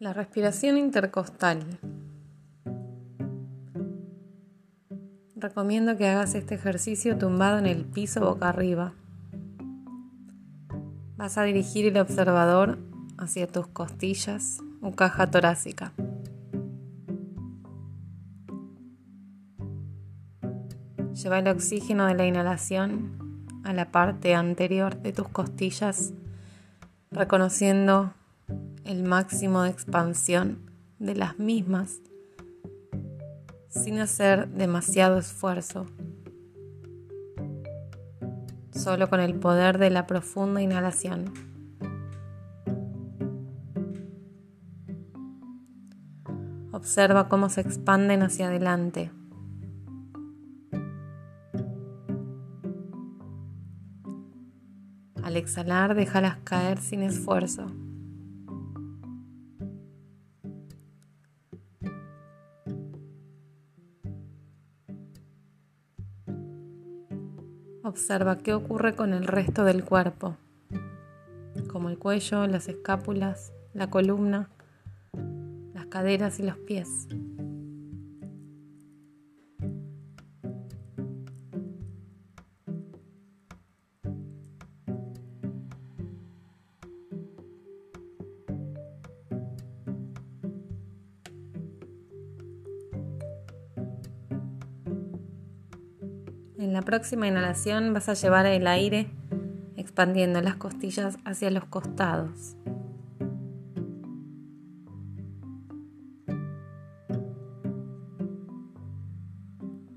La respiración intercostal. Recomiendo que hagas este ejercicio tumbado en el piso boca arriba. Vas a dirigir el observador hacia tus costillas o caja torácica. Lleva el oxígeno de la inhalación a la parte anterior de tus costillas, reconociendo el máximo de expansión de las mismas sin hacer demasiado esfuerzo, solo con el poder de la profunda inhalación. Observa cómo se expanden hacia adelante. Al exhalar, déjalas caer sin esfuerzo. Observa qué ocurre con el resto del cuerpo, como el cuello, las escápulas, la columna, las caderas y los pies. En la próxima inhalación vas a llevar el aire expandiendo las costillas hacia los costados.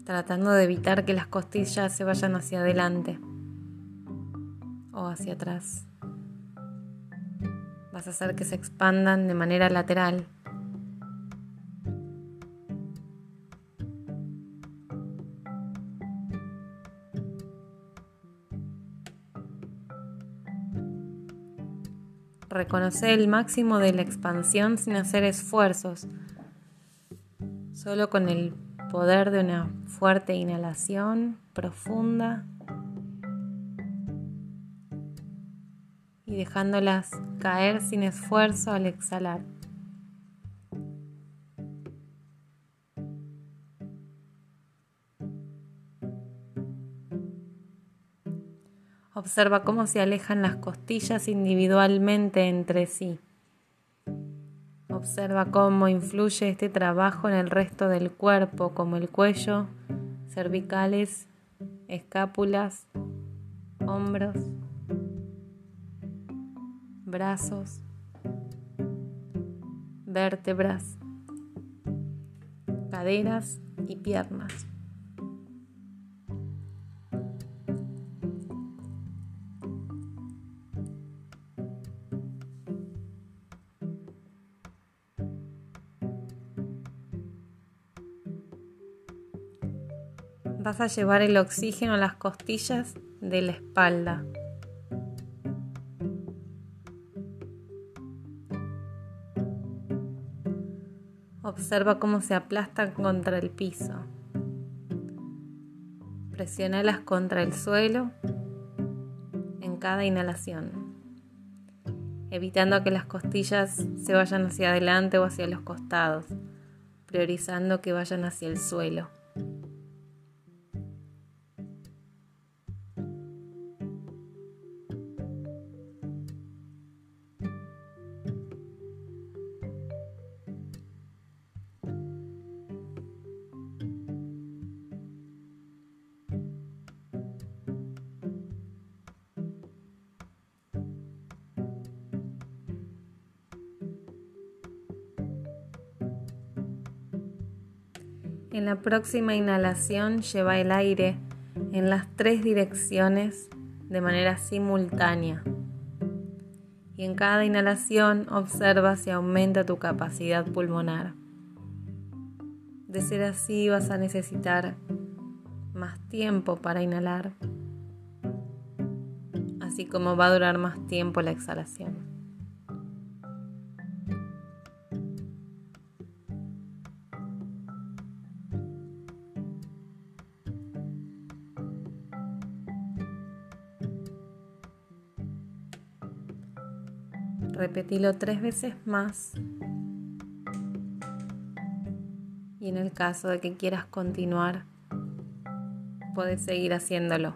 Tratando de evitar que las costillas se vayan hacia adelante o hacia atrás. Vas a hacer que se expandan de manera lateral Reconoce el máximo de la expansión sin hacer esfuerzos, solo con el poder de una fuerte inhalación profunda y dejándolas caer sin esfuerzo al exhalar. Observa cómo se alejan las costillas individualmente entre sí. Observa cómo influye este trabajo en el resto del cuerpo, como el cuello, cervicales, escápulas, hombros, brazos, vértebras, caderas y piernas. Vas a llevar el oxígeno a las costillas de la espalda. Observa cómo se aplastan contra el piso. Presionalas contra el suelo en cada inhalación, evitando que las costillas se vayan hacia adelante o hacia los costados, priorizando que vayan hacia el suelo. En la próxima inhalación lleva el aire en las tres direcciones de manera simultánea. Y en cada inhalación observa si aumenta tu capacidad pulmonar. De ser así vas a necesitar más tiempo para inhalar, así como va a durar más tiempo la exhalación. Repetilo tres veces más. Y en el caso de que quieras continuar, puedes seguir haciéndolo.